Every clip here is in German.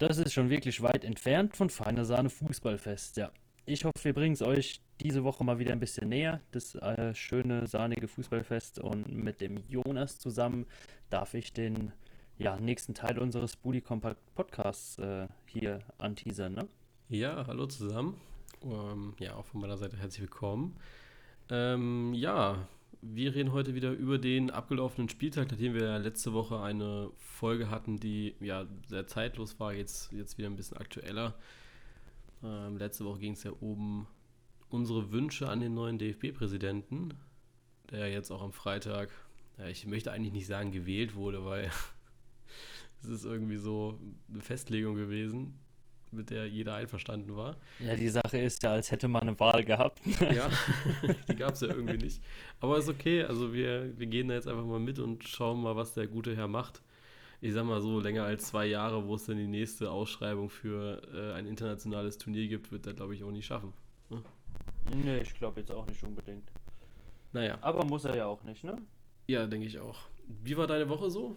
das ist schon wirklich weit entfernt von feiner Sahne Fußballfest, ja. Ich hoffe, wir bringen es euch diese Woche mal wieder ein bisschen näher, das äh, schöne, sahnige Fußballfest. Und mit dem Jonas zusammen darf ich den ja, nächsten Teil unseres Bully Compact Podcasts äh, hier anteasern. Ne? Ja, hallo zusammen. Ähm, ja, auch von meiner Seite herzlich willkommen. Ähm, ja, wir reden heute wieder über den abgelaufenen Spieltag, nachdem wir letzte Woche eine Folge hatten, die ja sehr zeitlos war, jetzt, jetzt wieder ein bisschen aktueller. Ähm, letzte Woche ging es ja um unsere Wünsche an den neuen DFB-Präsidenten, der jetzt auch am Freitag, ja, ich möchte eigentlich nicht sagen gewählt wurde, weil es ist irgendwie so eine Festlegung gewesen mit der jeder einverstanden war. Ja, die Sache ist ja, als hätte man eine Wahl gehabt. ja, die gab es ja irgendwie nicht. Aber ist okay, also wir, wir gehen da jetzt einfach mal mit und schauen mal, was der gute Herr macht. Ich sag mal so, länger als zwei Jahre, wo es dann die nächste Ausschreibung für äh, ein internationales Turnier gibt, wird er, glaube ich, auch nicht schaffen. Ne? Nee, ich glaube jetzt auch nicht unbedingt. Naja. Aber muss er ja auch nicht, ne? Ja, denke ich auch. Wie war deine Woche so?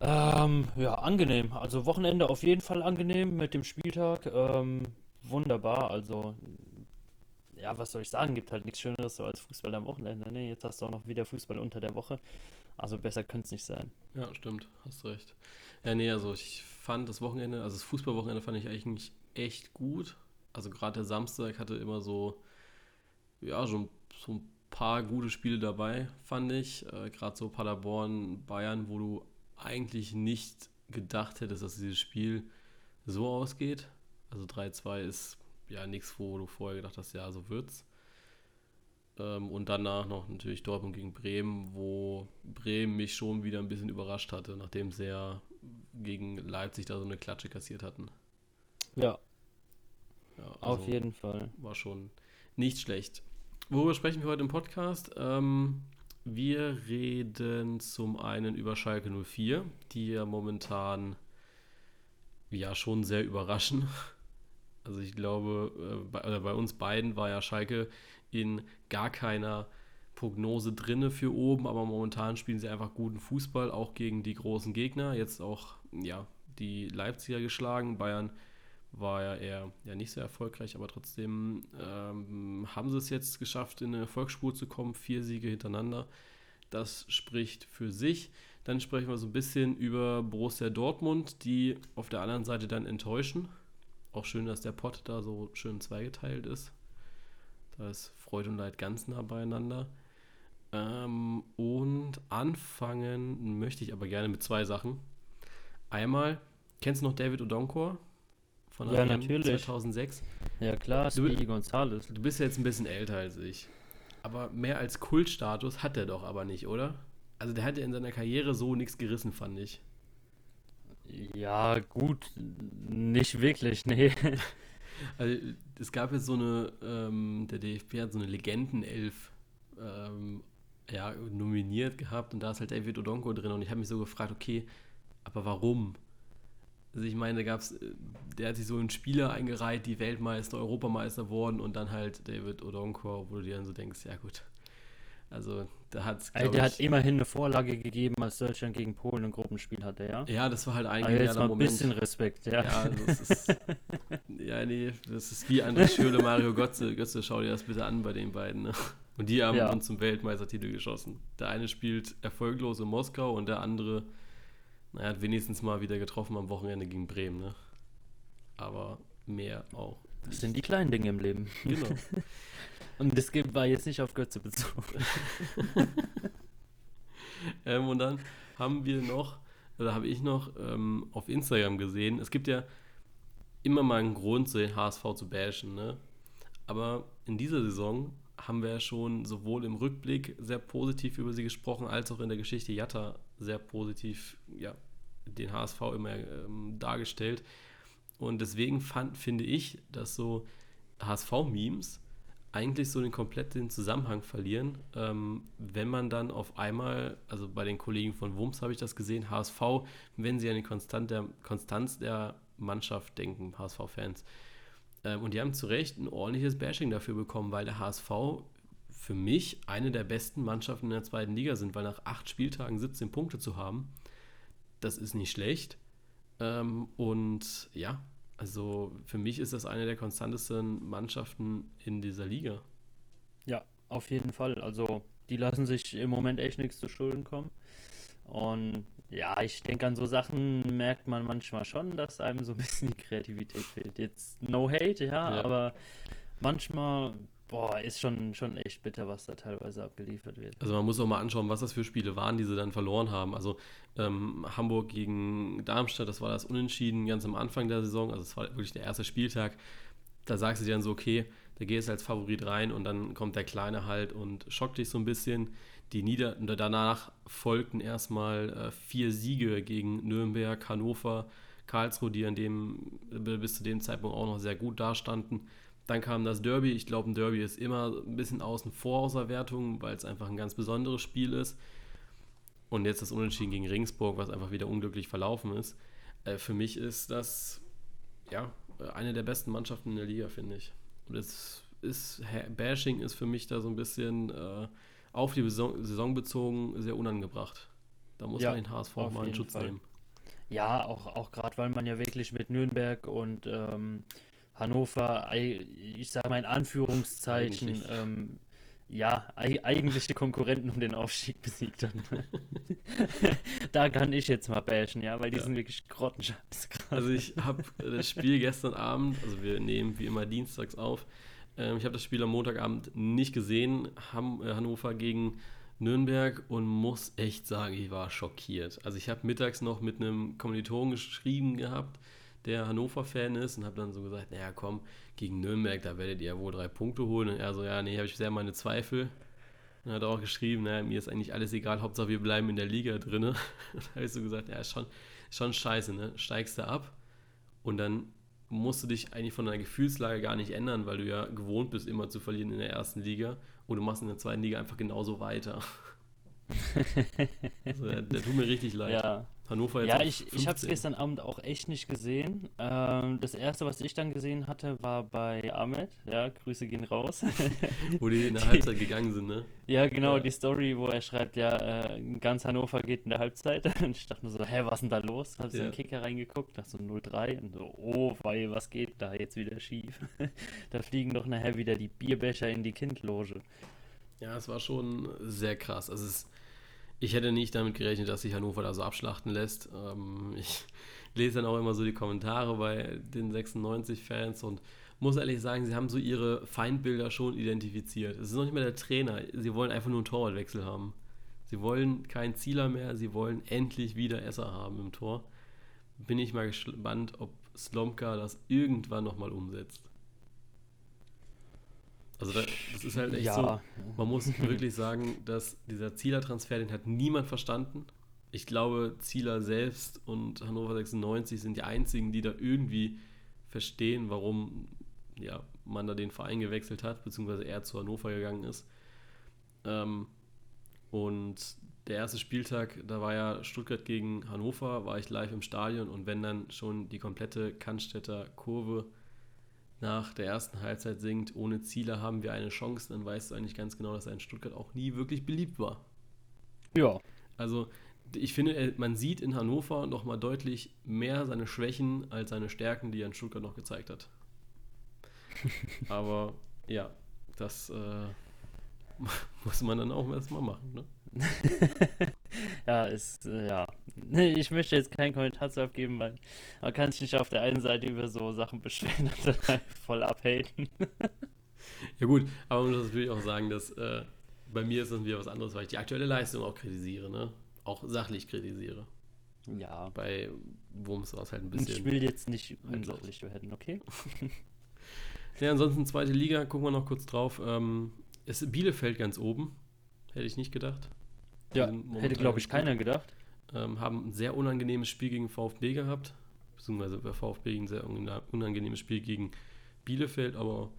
Ähm, ja, angenehm. Also Wochenende auf jeden Fall angenehm mit dem Spieltag. Ähm, wunderbar. Also, ja, was soll ich sagen? Gibt halt nichts Schöneres so als Fußball am Wochenende. Ne? Jetzt hast du auch noch wieder Fußball unter der Woche. Also besser könnte es nicht sein. Ja, stimmt. Hast recht. Ja, nee, also ich fand das Wochenende, also das Fußballwochenende fand ich eigentlich echt gut. Also gerade der Samstag hatte immer so, ja, so, so ein paar gute Spiele dabei, fand ich. Äh, gerade so Paderborn, Bayern, wo du eigentlich nicht gedacht hättest, dass dieses Spiel so ausgeht. Also 3-2 ist ja nichts, wo du vorher gedacht hast, ja, so wird's. Ähm, und danach noch natürlich Dortmund gegen Bremen, wo Bremen mich schon wieder ein bisschen überrascht hatte, nachdem sie ja gegen Leipzig da so eine Klatsche kassiert hatten. Ja. ja also Auf jeden Fall. War schon nicht schlecht. Worüber sprechen wir heute im Podcast? Ähm, wir reden zum einen über Schalke 04, die ja momentan ja schon sehr überraschen. Also ich glaube, äh, bei, bei uns beiden war ja Schalke in gar keiner Prognose drinne für oben, aber momentan spielen sie einfach guten Fußball, auch gegen die großen Gegner. Jetzt auch ja, die Leipziger geschlagen. Bayern war ja eher ja, nicht sehr erfolgreich, aber trotzdem ähm, haben sie es jetzt geschafft, in eine Erfolgsspur zu kommen. Vier Siege hintereinander. Das spricht für sich. Dann sprechen wir so ein bisschen über Borussia Dortmund, die auf der anderen Seite dann enttäuschen. Auch schön, dass der Pott da so schön zweigeteilt ist. Da ist Freude und Leid ganz nah beieinander. Ähm, und anfangen möchte ich aber gerne mit zwei Sachen. Einmal, kennst du noch David Odonkor? Von ja, natürlich. 2006. Ja klar, Speedy Gonzales. Du bist ja jetzt ein bisschen älter als ich. Aber mehr als Kultstatus hat er doch aber nicht, oder? Also der hat ja in seiner Karriere so nichts gerissen, fand ich. Ja, gut, nicht wirklich, nee. Also es gab jetzt so eine, ähm, der DFB hat so eine Legendenelf ähm, ja, nominiert gehabt und da ist halt David Odonko drin und ich habe mich so gefragt, okay, aber warum? Also ich meine, da gab's, äh, der hat sich so in Spieler eingereiht, die Weltmeister, Europameister wurden und dann halt David Odonkor, wo du dir dann so denkst, ja gut. Also da hat's, also der ich, hat immerhin eine Vorlage gegeben, als Deutschland gegen Polen ein Gruppenspiel hatte, ja? Ja, das war halt ein also jetzt mal ein bisschen Respekt, ja. Ja, das ist, ja, nee, das ist wie André Schürle, Mario Götze. Götze, schau dir das bitte an bei den beiden. Ne? Und die haben ja. uns zum Weltmeistertitel geschossen. Der eine spielt erfolglos in Moskau und der andere er hat wenigstens mal wieder getroffen am Wochenende gegen Bremen, ne? Aber mehr auch. Das sind die kleinen Dinge im Leben. Genau. und das war jetzt nicht auf Götze bezogen. ähm, und dann haben wir noch, oder habe ich noch ähm, auf Instagram gesehen, es gibt ja immer mal einen Grund, so den HSV zu bashen, ne? Aber in dieser Saison haben wir schon sowohl im Rückblick sehr positiv über sie gesprochen, als auch in der Geschichte Jatta sehr positiv ja, den HSV immer ähm, dargestellt. Und deswegen fand, finde ich, dass so HSV-Memes eigentlich so den kompletten Zusammenhang verlieren, ähm, wenn man dann auf einmal, also bei den Kollegen von Wumms habe ich das gesehen, HSV, wenn sie an die Konstant der, Konstanz der Mannschaft denken, HSV-Fans. Ähm, und die haben zu Recht ein ordentliches Bashing dafür bekommen, weil der HSV für mich eine der besten Mannschaften in der zweiten Liga sind, weil nach acht Spieltagen 17 Punkte zu haben, das ist nicht schlecht. Ähm, und ja, also für mich ist das eine der konstantesten Mannschaften in dieser Liga. Ja, auf jeden Fall. Also die lassen sich im Moment echt nichts zu Schulden kommen. Und ja, ich denke, an so Sachen merkt man manchmal schon, dass einem so ein bisschen die Kreativität fehlt. Jetzt no hate, ja, ja. aber manchmal, boah, ist schon, schon echt bitter, was da teilweise abgeliefert wird. Also man muss auch mal anschauen, was das für Spiele waren, die sie dann verloren haben. Also ähm, Hamburg gegen Darmstadt, das war das Unentschieden ganz am Anfang der Saison, also es war wirklich der erste Spieltag. Da sagst du dir dann so, okay, da gehst du als Favorit rein und dann kommt der Kleine halt und schockt dich so ein bisschen. Die Nieder danach folgten erstmal äh, vier Siege gegen Nürnberg, Hannover, Karlsruhe, die an dem, bis zu dem Zeitpunkt auch noch sehr gut dastanden. Dann kam das Derby. Ich glaube, ein Derby ist immer ein bisschen außen vor aus der Wertung, weil es einfach ein ganz besonderes Spiel ist. Und jetzt das Unentschieden gegen Ringsburg, was einfach wieder unglücklich verlaufen ist. Äh, für mich ist das ja eine der besten Mannschaften in der Liga, finde ich. Und es ist, Bashing ist für mich da so ein bisschen äh, auf die Saison, Saison, bezogen sehr unangebracht. Da muss ja, man den HSV mal in Schutz Fall. nehmen. Ja, auch, auch gerade weil man ja wirklich mit Nürnberg und ähm, Hannover, ich sage mal in Anführungszeichen, ähm, ja, eigentliche Konkurrenten um den Aufstieg besiegt hat. da kann ich jetzt mal bashen, ja, weil die ja. sind wirklich grottenscheiße. Also ich habe das Spiel gestern Abend, also wir nehmen wie immer dienstags auf, ähm, ich habe das Spiel am Montagabend nicht gesehen, Ham, äh, Hannover gegen Nürnberg und muss echt sagen, ich war schockiert. Also ich habe mittags noch mit einem Kommilitonen geschrieben gehabt, der Hannover-Fan ist und habe dann so gesagt, naja komm, gegen Nürnberg, da werdet ihr ja wohl drei Punkte holen. Und er so, ja, nee, habe ich sehr meine Zweifel. Und hat auch geschrieben, naja, mir ist eigentlich alles egal, Hauptsache wir bleiben in der Liga drin. da habe ich so gesagt, ja, ist schon, schon scheiße, ne? Steigst du ab und dann musst du dich eigentlich von deiner Gefühlslage gar nicht ändern, weil du ja gewohnt bist, immer zu verlieren in der ersten Liga. Und du machst in der zweiten Liga einfach genauso weiter. also, der, der, tut mir richtig leid. Ja, Hannover jetzt Ja, ich, ich habe es gestern Abend auch echt nicht gesehen. Ähm, das erste, was ich dann gesehen hatte, war bei Ahmed. Ja, Grüße gehen raus. wo die in der Halbzeit gegangen sind, ne? Ja, genau, ja. die Story, wo er schreibt, ja, äh, ganz Hannover geht in der Halbzeit. Und ich dachte nur so, hä, was ist denn da los? Hab so ja. in den Kicker reingeguckt, dachte so 0-3 und so, oh, weil, was geht da jetzt wieder schief? da fliegen doch nachher wieder die Bierbecher in die Kindloge. Ja, es war schon sehr krass. Also es ich hätte nicht damit gerechnet, dass sich Hannover da so abschlachten lässt. Ähm, ich lese dann auch immer so die Kommentare bei den 96-Fans und muss ehrlich sagen, sie haben so ihre Feindbilder schon identifiziert. Es ist noch nicht mal der Trainer, sie wollen einfach nur einen Torwartwechsel haben. Sie wollen keinen Zieler mehr, sie wollen endlich wieder Esser haben im Tor. Bin ich mal gespannt, ob Slomka das irgendwann nochmal umsetzt. Also das, das ist halt echt ja. so, man muss wirklich sagen, dass dieser Zieler-Transfer, den hat niemand verstanden. Ich glaube, Zieler selbst und Hannover 96 sind die einzigen, die da irgendwie verstehen, warum ja, man da den Verein gewechselt hat, beziehungsweise er zu Hannover gegangen ist. Ähm, und der erste Spieltag, da war ja Stuttgart gegen Hannover, war ich live im Stadion und wenn dann schon die komplette Cannstätter Kurve nach der ersten Halbzeit singt, ohne Ziele haben wir eine Chance, dann weißt du eigentlich ganz genau, dass er in Stuttgart auch nie wirklich beliebt war. Ja. Also ich finde, man sieht in Hannover nochmal deutlich mehr seine Schwächen als seine Stärken, die er in Stuttgart noch gezeigt hat. Aber ja, das äh, muss man dann auch erstmal machen. Ne? ja, ist, äh, ja. Ich möchte jetzt keinen Kommentar zu abgeben, weil man kann sich nicht auf der einen Seite über so Sachen beschweren und dann voll abhaten. ja gut, aber man muss natürlich auch sagen, dass äh, bei mir ist das wieder was anderes, weil ich die aktuelle Leistung auch kritisiere, ne? Auch sachlich kritisiere. Ja. Bei Wurms war es halt ein bisschen. Ich will jetzt nicht unsachlich werden, okay? ja, ansonsten zweite Liga, gucken wir noch kurz drauf. Ähm, ist Bielefeld ganz oben. Hätte ich nicht gedacht. Ja, hätte, glaube ich, keiner gedacht. Ähm, haben ein sehr unangenehmes Spiel gegen VfB gehabt, beziehungsweise bei VfB ein sehr unangenehmes Spiel gegen Bielefeld, aber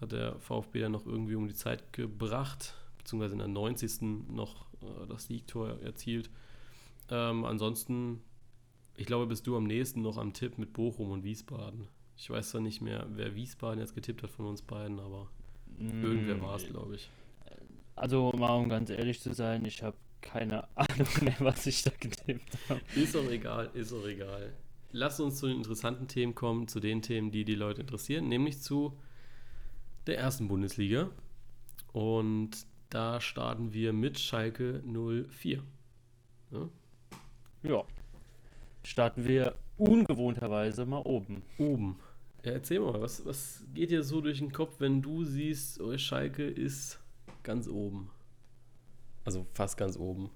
hat der VfB dann noch irgendwie um die Zeit gebracht, beziehungsweise in der 90. noch äh, das Siegtor erzielt. Ähm, ansonsten, ich glaube, bist du am nächsten noch am Tipp mit Bochum und Wiesbaden. Ich weiß zwar nicht mehr, wer Wiesbaden jetzt getippt hat von uns beiden, aber mm, irgendwer war es, glaube ich. Also, mal um ganz ehrlich zu sein, ich habe keine Ahnung mehr, was ich da getippt habe. Ist auch egal, ist auch egal. lass uns zu den interessanten Themen kommen, zu den Themen, die die Leute interessieren, nämlich zu der ersten Bundesliga. Und da starten wir mit Schalke 04. Ja. ja. Starten wir ungewohnterweise mal oben. Oben. Ja, erzähl mal, was, was geht dir so durch den Kopf, wenn du siehst, oh, Schalke ist ganz oben? Also fast ganz oben.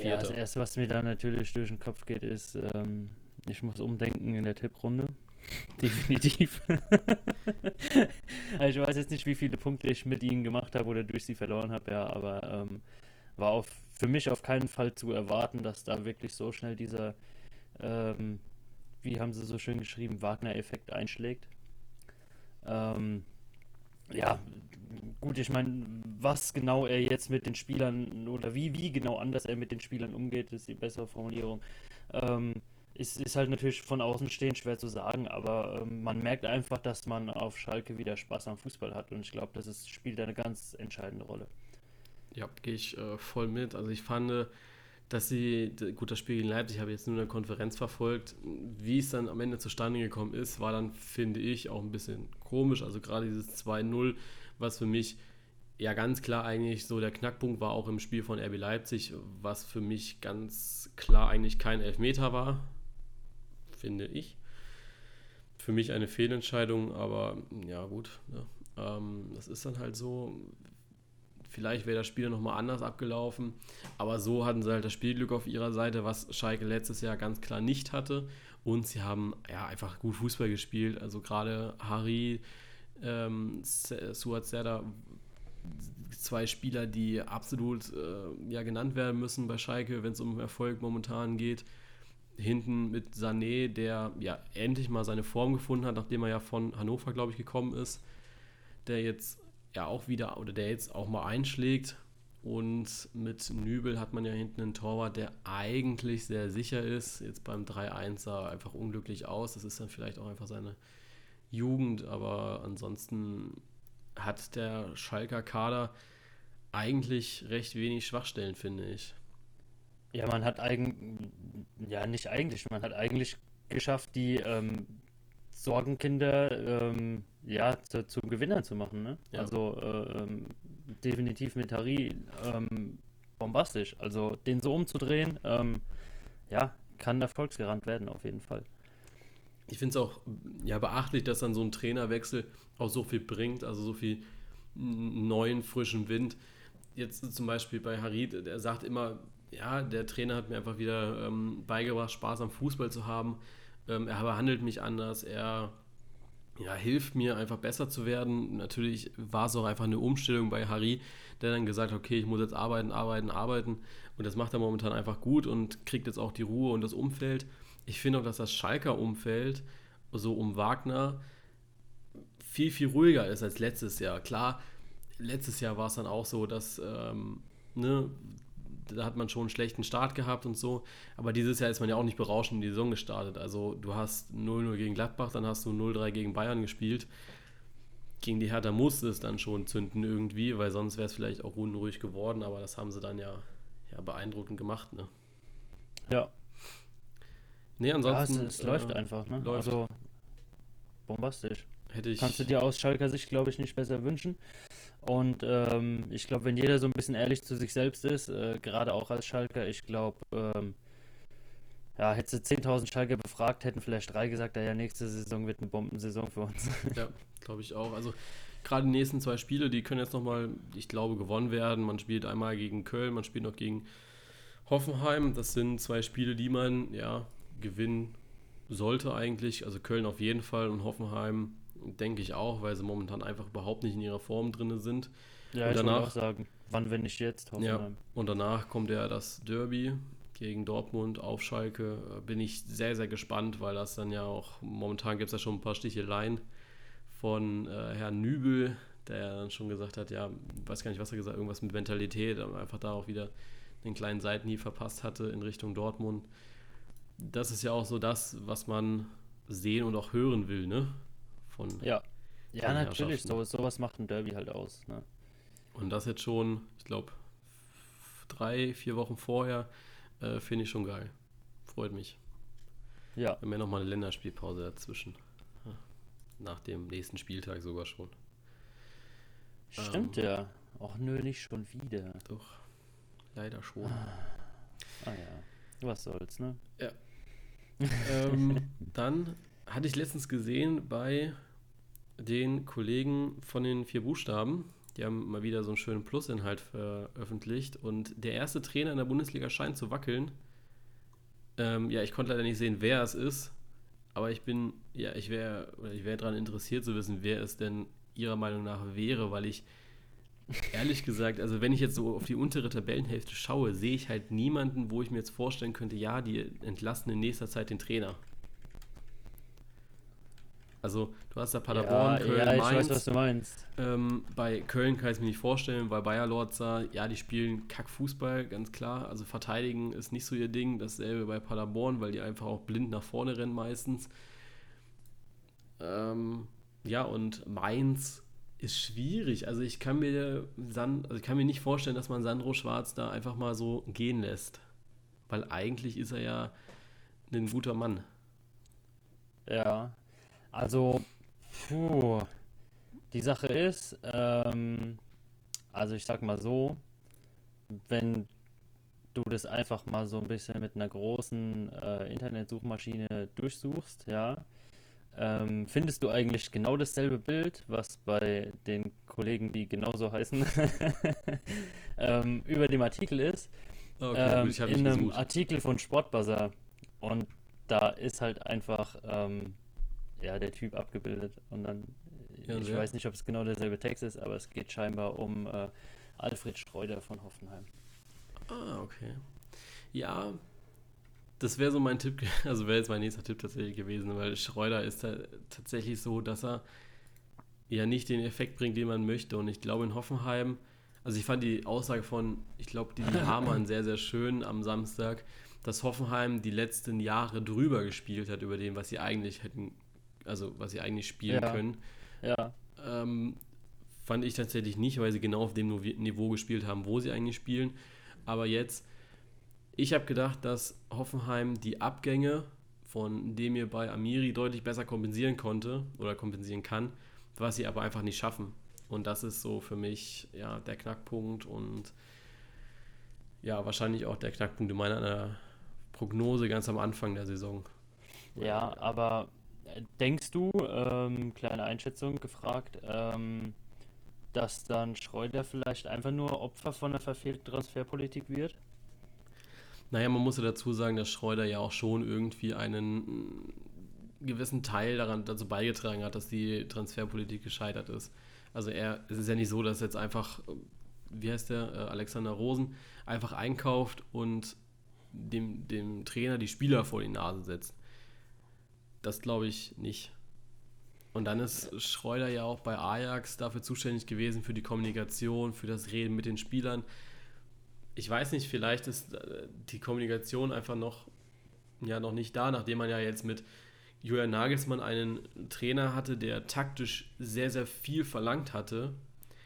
Ja, das Erste, was mir da natürlich durch den Kopf geht, ist, ähm, ich muss umdenken in der Tipprunde. Definitiv. also ich weiß jetzt nicht, wie viele Punkte ich mit ihnen gemacht habe oder durch sie verloren habe, ja, aber ähm, war auf, für mich auf keinen Fall zu erwarten, dass da wirklich so schnell dieser, ähm, wie haben sie so schön geschrieben, Wagner-Effekt einschlägt. Ähm, ja, gut, ich meine, was genau er jetzt mit den Spielern oder wie, wie genau anders er mit den Spielern umgeht, ist die bessere Formulierung. Ähm, ist, ist halt natürlich von außen stehen schwer zu sagen, aber ähm, man merkt einfach, dass man auf Schalke wieder Spaß am Fußball hat und ich glaube, das ist, spielt eine ganz entscheidende Rolle. Ja, gehe ich äh, voll mit. Also ich fand, dass sie, gut, das Spiel gegen Leipzig habe jetzt nur in der Konferenz verfolgt. Wie es dann am Ende zustande gekommen ist, war dann, finde ich, auch ein bisschen komisch. Also gerade dieses 2-0, was für mich ja ganz klar eigentlich so der Knackpunkt war, auch im Spiel von RB Leipzig, was für mich ganz klar eigentlich kein Elfmeter war finde ich. Für mich eine Fehlentscheidung, aber ja gut, ne? ähm, das ist dann halt so. Vielleicht wäre das Spiel nochmal anders abgelaufen, aber so hatten sie halt das Spielglück auf ihrer Seite, was Schalke letztes Jahr ganz klar nicht hatte. Und sie haben ja einfach gut Fußball gespielt. Also gerade Harry, ähm, Suat Serdar, zwei Spieler, die absolut äh, ja, genannt werden müssen bei Schalke, wenn es um Erfolg momentan geht hinten mit Sané, der ja endlich mal seine Form gefunden hat, nachdem er ja von Hannover, glaube ich, gekommen ist, der jetzt ja auch wieder oder der jetzt auch mal einschlägt. Und mit Nübel hat man ja hinten einen Torwart, der eigentlich sehr sicher ist. Jetzt beim 3-1 sah er einfach unglücklich aus. Das ist dann vielleicht auch einfach seine Jugend, aber ansonsten hat der Schalker Kader eigentlich recht wenig Schwachstellen, finde ich. Ja, man hat eigentlich, ja, nicht eigentlich, man hat eigentlich geschafft, die ähm, Sorgenkinder ähm, ja, zu, zum Gewinner zu machen. Ne? Ja. Also äh, ähm, definitiv mit Harry ähm, bombastisch. Also den so umzudrehen, ähm, ja, kann erfolgsgerannt werden auf jeden Fall. Ich finde es auch ja, beachtlich, dass dann so ein Trainerwechsel auch so viel bringt, also so viel neuen, frischen Wind. Jetzt zum Beispiel bei Harid, der sagt immer, ja, der Trainer hat mir einfach wieder ähm, beigebracht, Spaß am Fußball zu haben. Ähm, er behandelt mich anders, er ja, hilft mir einfach besser zu werden. Natürlich war es auch einfach eine Umstellung bei Harry, der dann gesagt hat, okay, ich muss jetzt arbeiten, arbeiten, arbeiten. Und das macht er momentan einfach gut und kriegt jetzt auch die Ruhe und das Umfeld. Ich finde auch, dass das Schalker Umfeld, so um Wagner, viel, viel ruhiger ist als letztes Jahr. Klar, letztes Jahr war es dann auch so, dass ähm, ne, da hat man schon einen schlechten Start gehabt und so. Aber dieses Jahr ist man ja auch nicht berauschend in die Saison gestartet. Also du hast 0-0 gegen Gladbach, dann hast du 0-3 gegen Bayern gespielt. Gegen die Hertha musste es dann schon zünden irgendwie, weil sonst wäre es vielleicht auch unruhig geworden. Aber das haben sie dann ja, ja beeindruckend gemacht. Ne? Ja. Nee, ansonsten. Ja, es, es äh, läuft einfach, ne? Läuft. Also bombastisch. Hätte ich Kannst du dir aus Schalker Sicht, glaube ich, nicht besser wünschen. Und ähm, ich glaube, wenn jeder so ein bisschen ehrlich zu sich selbst ist, äh, gerade auch als Schalker, ich glaube, ähm, ja, hättest du 10.000 Schalker befragt, hätten vielleicht drei gesagt, ja, nächste Saison wird eine Bombensaison für uns. Ja, glaube ich auch. Also gerade die nächsten zwei Spiele, die können jetzt nochmal, ich glaube, gewonnen werden. Man spielt einmal gegen Köln, man spielt noch gegen Hoffenheim. Das sind zwei Spiele, die man ja gewinnen sollte eigentlich. Also Köln auf jeden Fall und Hoffenheim denke ich auch, weil sie momentan einfach überhaupt nicht in ihrer Form drin sind. Ja, und ich danach, auch sagen, wann, wenn nicht jetzt, Hoffenheim. Ja, und danach kommt ja das Derby gegen Dortmund auf Schalke. Bin ich sehr, sehr gespannt, weil das dann ja auch, momentan gibt es ja schon ein paar Sticheleien von äh, Herrn Nübel, der dann schon gesagt hat, ja, weiß gar nicht, was er gesagt hat, irgendwas mit Mentalität, aber einfach da auch wieder den kleinen Seitenhieb verpasst hatte in Richtung Dortmund. Das ist ja auch so das, was man sehen und auch hören will, ne? von. Ja, ja natürlich, so, sowas macht ein Derby halt aus. Ne? Und das jetzt schon, ich glaube, drei, vier Wochen vorher, äh, finde ich schon geil. Freut mich. Ja. Wir haben ja nochmal eine Länderspielpause dazwischen. Nach dem nächsten Spieltag sogar schon. Stimmt ähm, ja. Auch nö, nicht schon wieder. Doch. Leider schon. Ah, ah ja. Was soll's, ne? Ja. Ähm, dann hatte ich letztens gesehen bei den Kollegen von den vier Buchstaben, die haben mal wieder so einen schönen Plusinhalt veröffentlicht. Und der erste Trainer in der Bundesliga scheint zu wackeln. Ähm, ja, ich konnte leider nicht sehen, wer es ist, aber ich bin, ja, ich wäre, ich wäre daran interessiert zu wissen, wer es denn Ihrer Meinung nach wäre, weil ich ehrlich gesagt, also wenn ich jetzt so auf die untere Tabellenhälfte schaue, sehe ich halt niemanden, wo ich mir jetzt vorstellen könnte, ja, die entlassen in nächster Zeit den Trainer. Also du hast da Paderborn, ja, Köln, ja, ich Mainz. weiß, was du meinst. Ähm, bei Köln kann ich es mir nicht vorstellen, weil Bayer Lorza, ja, die spielen Kackfußball, ganz klar. Also verteidigen ist nicht so ihr Ding. Dasselbe bei Paderborn, weil die einfach auch blind nach vorne rennen meistens. Ähm, ja, und Mainz ist schwierig. Also ich kann mir San, also ich kann mir nicht vorstellen, dass man Sandro Schwarz da einfach mal so gehen lässt. Weil eigentlich ist er ja ein guter Mann. Ja, also, puh, die Sache ist, ähm, also ich sag mal so, wenn du das einfach mal so ein bisschen mit einer großen äh, Internetsuchmaschine durchsuchst, ja, ähm, findest du eigentlich genau dasselbe Bild, was bei den Kollegen, die genauso heißen, ähm, über dem Artikel ist. Okay, ähm, in einem gesucht. Artikel von Sportbuzzer. Und da ist halt einfach ähm, ja, der Typ abgebildet. Und dann, ja, ich ja. weiß nicht, ob es genau derselbe Text ist, aber es geht scheinbar um äh, Alfred Schreuder von Hoffenheim. Ah, okay. Ja, das wäre so mein Tipp, also wäre jetzt mein nächster Tipp tatsächlich gewesen, weil Schreuder ist tatsächlich so, dass er ja nicht den Effekt bringt, den man möchte. Und ich glaube in Hoffenheim, also ich fand die Aussage von, ich glaube, die Hamann sehr, sehr schön am Samstag, dass Hoffenheim die letzten Jahre drüber gespielt hat über dem, was sie eigentlich hätten also was sie eigentlich spielen ja. können. Ja. Ähm, fand ich tatsächlich nicht, weil sie genau auf dem Niveau gespielt haben, wo sie eigentlich spielen. Aber jetzt, ich habe gedacht, dass Hoffenheim die Abgänge, von dem ihr bei Amiri deutlich besser kompensieren konnte oder kompensieren kann, was sie aber einfach nicht schaffen. Und das ist so für mich ja der Knackpunkt und ja, wahrscheinlich auch der Knackpunkt in meiner Prognose ganz am Anfang der Saison. Ja, aber Denkst du, ähm, kleine Einschätzung gefragt, ähm, dass dann Schreuder vielleicht einfach nur Opfer von der verfehlten Transferpolitik wird? Naja, man muss ja dazu sagen, dass Schreuder ja auch schon irgendwie einen gewissen Teil daran dazu beigetragen hat, dass die Transferpolitik gescheitert ist. Also er, es ist ja nicht so, dass jetzt einfach, wie heißt der, äh, Alexander Rosen, einfach einkauft und dem, dem Trainer die Spieler vor die Nase setzt. Das glaube ich nicht. Und dann ist Schreuder ja auch bei Ajax dafür zuständig gewesen, für die Kommunikation, für das Reden mit den Spielern. Ich weiß nicht, vielleicht ist äh, die Kommunikation einfach noch, ja, noch nicht da, nachdem man ja jetzt mit Julian Nagelsmann einen Trainer hatte, der taktisch sehr, sehr viel verlangt hatte,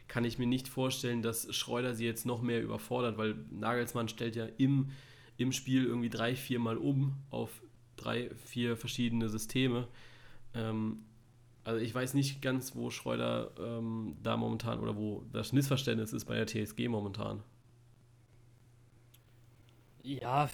kann ich mir nicht vorstellen, dass Schreuder sie jetzt noch mehr überfordert, weil Nagelsmann stellt ja im, im Spiel irgendwie drei, vier Mal um auf drei, vier verschiedene Systeme. Ähm, also ich weiß nicht ganz, wo Schreuder ähm, da momentan oder wo das Missverständnis ist bei der TSG momentan. Ja,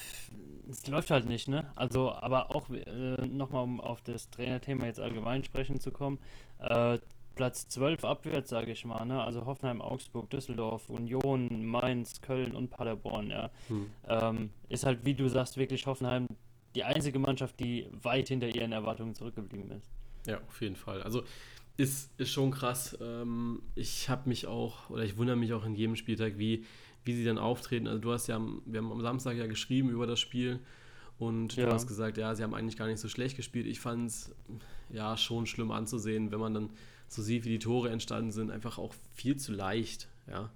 es läuft halt nicht, ne? Also, aber auch äh, nochmal, um auf das Trainerthema jetzt allgemein sprechen zu kommen, äh, Platz 12 abwärts, sage ich mal, ne? Also Hoffenheim, Augsburg, Düsseldorf, Union, Mainz, Köln und Paderborn, ja. Hm. Ähm, ist halt, wie du sagst, wirklich Hoffenheim die einzige Mannschaft, die weit hinter ihren Erwartungen zurückgeblieben ist. Ja, auf jeden Fall. Also ist, ist schon krass. Ähm, ich habe mich auch, oder ich wundere mich auch in jedem Spieltag, wie, wie sie dann auftreten. Also du hast ja, wir haben am Samstag ja geschrieben über das Spiel und ja. du hast gesagt, ja, sie haben eigentlich gar nicht so schlecht gespielt. Ich fand es ja schon schlimm anzusehen, wenn man dann so sieht, wie die Tore entstanden sind, einfach auch viel zu leicht, ja.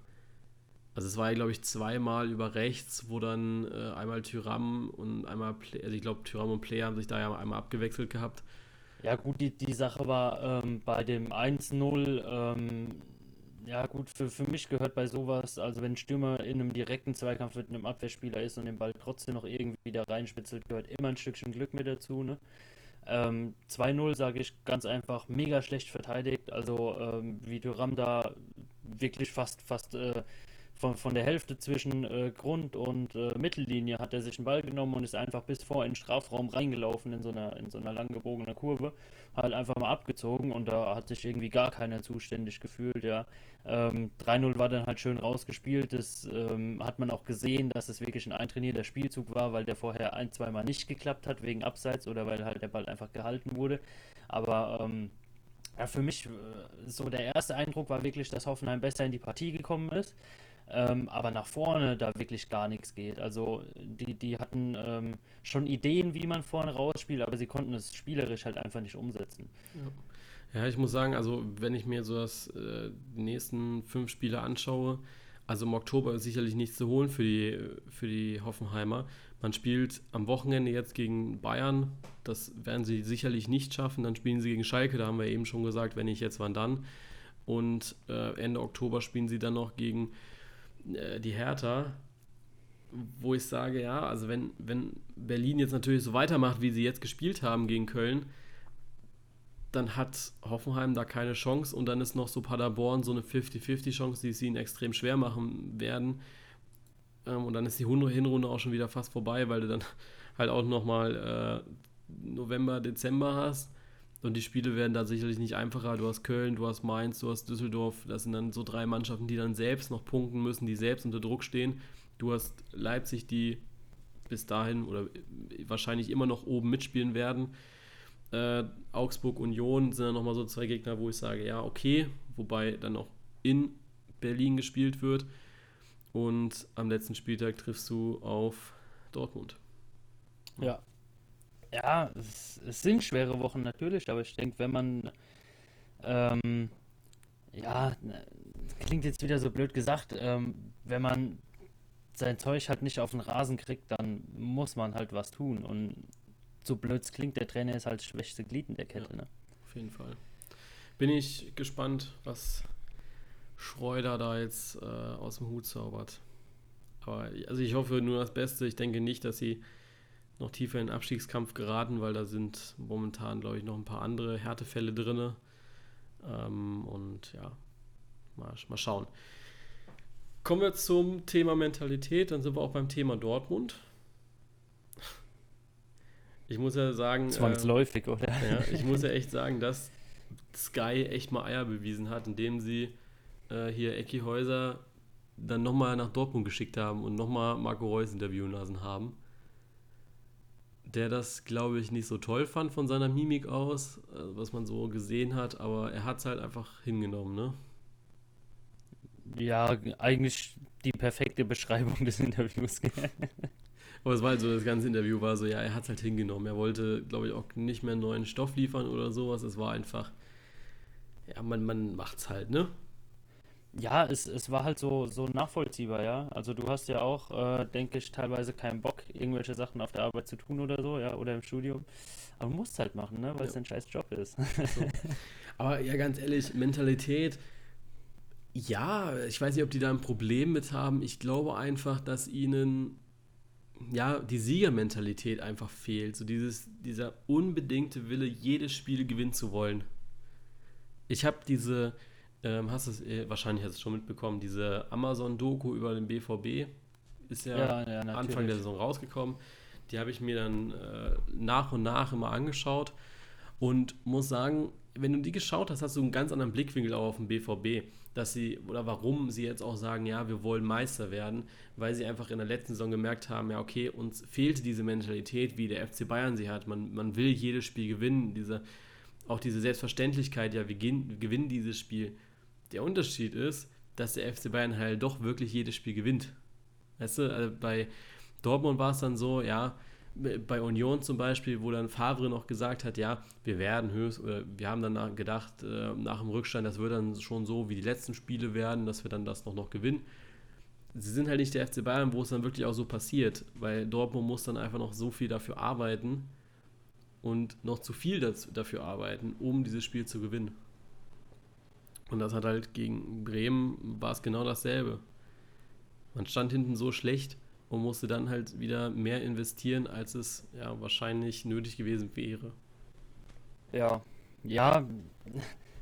Also es war ja, glaube ich, zweimal über rechts, wo dann äh, einmal Tyram und einmal, Play, also ich glaube, Tyram und Player haben sich da ja einmal abgewechselt gehabt. Ja gut, die, die Sache war ähm, bei dem 1-0, ähm, ja gut, für, für mich gehört bei sowas, also wenn ein Stürmer in einem direkten Zweikampf mit einem Abwehrspieler ist und den Ball trotzdem noch irgendwie da reinspitzelt, gehört immer ein Stückchen Glück mit dazu. Ne? Ähm, 2-0 sage ich ganz einfach, mega schlecht verteidigt. Also ähm, wie Duram da wirklich fast, fast äh, von, von der Hälfte zwischen äh, Grund- und äh, Mittellinie hat er sich einen Ball genommen und ist einfach bis vor in den Strafraum reingelaufen in so einer, in so einer lang gebogenen Kurve. Halt einfach mal abgezogen und da hat sich irgendwie gar keiner zuständig gefühlt, ja. Ähm, 3-0 war dann halt schön rausgespielt. Das ähm, hat man auch gesehen, dass es wirklich ein eintrainierter Spielzug war, weil der vorher ein, zweimal nicht geklappt hat wegen Abseits oder weil halt der Ball einfach gehalten wurde. Aber ähm, ja, für mich äh, so der erste Eindruck war wirklich, dass Hoffenheim besser in die Partie gekommen ist ähm, aber nach vorne da wirklich gar nichts geht. Also die, die hatten ähm, schon Ideen, wie man vorne rausspielt, aber sie konnten es spielerisch halt einfach nicht umsetzen. Ja, ja ich muss sagen, also wenn ich mir so das, äh, die nächsten fünf Spiele anschaue, also im Oktober ist sicherlich nichts zu holen für die, für die Hoffenheimer. Man spielt am Wochenende jetzt gegen Bayern. Das werden sie sicherlich nicht schaffen. Dann spielen sie gegen Schalke. Da haben wir eben schon gesagt, wenn nicht jetzt, wann dann. Und äh, Ende Oktober spielen sie dann noch gegen äh, die Hertha, wo ich sage, ja, also wenn, wenn Berlin jetzt natürlich so weitermacht, wie sie jetzt gespielt haben gegen Köln, dann hat Hoffenheim da keine Chance und dann ist noch so Paderborn so eine 50-50-Chance, die sie ihnen extrem schwer machen werden. Ähm, und dann ist die Hinrunde auch schon wieder fast vorbei, weil du dann halt auch nochmal äh, November, Dezember hast. Und die Spiele werden da sicherlich nicht einfacher. Du hast Köln, du hast Mainz, du hast Düsseldorf. Das sind dann so drei Mannschaften, die dann selbst noch punkten müssen, die selbst unter Druck stehen. Du hast Leipzig, die bis dahin oder wahrscheinlich immer noch oben mitspielen werden. Äh, Augsburg, Union sind dann nochmal so zwei Gegner, wo ich sage, ja, okay. Wobei dann auch in Berlin gespielt wird. Und am letzten Spieltag triffst du auf Dortmund. Ja, ja, es, es, sind schwere Wochen natürlich, aber ich denke, wenn man, ähm, ja, klingt jetzt wieder so blöd gesagt, ähm, wenn man sein Zeug halt nicht auf den Rasen kriegt, dann muss man halt was tun. Und so blöd es klingt, der Trainer ist halt das schwächste Glied in der Kette. Ja, ne? Auf jeden Fall. Bin ich gespannt, was Schreuder da jetzt äh, aus dem Hut zaubert. Aber also ich hoffe nur das Beste. Ich denke nicht, dass sie noch tiefer in den Abstiegskampf geraten, weil da sind momentan, glaube ich, noch ein paar andere Härtefälle drin. Ähm, und ja, mal, mal schauen. Kommen wir zum Thema Mentalität, dann sind wir auch beim Thema Dortmund. Ich muss ja sagen. Zwangsläufig, äh, oder? Ja, ich muss ja echt sagen, dass Sky echt mal Eier bewiesen hat, indem sie äh, hier Ecki Häuser dann nochmal nach Dortmund geschickt haben und nochmal Marco Reus interviewen lassen haben der das, glaube ich, nicht so toll fand von seiner Mimik aus, äh, was man so gesehen hat, aber er hat es halt einfach hingenommen, ne? Ja, eigentlich die perfekte Beschreibung des Interviews. aber es war halt so, das ganze Interview war so, ja, er hat es halt hingenommen. Er wollte, glaube ich, auch nicht mehr neuen Stoff liefern oder sowas. Es war einfach, ja, man, man es halt, ne? Ja, es, es war halt so, so nachvollziehbar, ja. Also du hast ja auch, äh, denke ich, teilweise keinen Bock, irgendwelche Sachen auf der Arbeit zu tun oder so, ja, oder im Studium. Aber du musst halt machen, ne, weil ja. es ein scheiß Job ist. So. Aber ja, ganz ehrlich, Mentalität, ja, ich weiß nicht, ob die da ein Problem mit haben. Ich glaube einfach, dass ihnen ja die Siegermentalität einfach fehlt. So dieses, dieser unbedingte Wille, jedes Spiel gewinnen zu wollen. Ich habe diese ähm, hast es äh, wahrscheinlich hast du schon mitbekommen, diese Amazon-Doku über den BVB ist ja, ja, ja Anfang der Saison rausgekommen. Die habe ich mir dann äh, nach und nach immer angeschaut und muss sagen, wenn du die geschaut hast, hast du einen ganz anderen Blickwinkel auch auf den BVB, dass sie oder warum sie jetzt auch sagen, ja, wir wollen Meister werden, weil sie einfach in der letzten Saison gemerkt haben, ja, okay, uns fehlte diese Mentalität, wie der FC Bayern sie hat. Man, man will jedes Spiel gewinnen, diese, auch diese Selbstverständlichkeit, ja, wir gewinnen dieses Spiel. Der Unterschied ist, dass der FC Bayern halt doch wirklich jedes Spiel gewinnt. Weißt du, also bei Dortmund war es dann so, ja, bei Union zum Beispiel, wo dann Favre noch gesagt hat, ja, wir werden höchst, oder wir haben dann gedacht, äh, nach dem Rückstand, das wird dann schon so wie die letzten Spiele werden, dass wir dann das noch, noch gewinnen. Sie sind halt nicht der FC Bayern, wo es dann wirklich auch so passiert, weil Dortmund muss dann einfach noch so viel dafür arbeiten und noch zu viel dafür arbeiten, um dieses Spiel zu gewinnen. Und das hat halt gegen Bremen war es genau dasselbe. Man stand hinten so schlecht und musste dann halt wieder mehr investieren, als es ja wahrscheinlich nötig gewesen wäre. Ja, ja,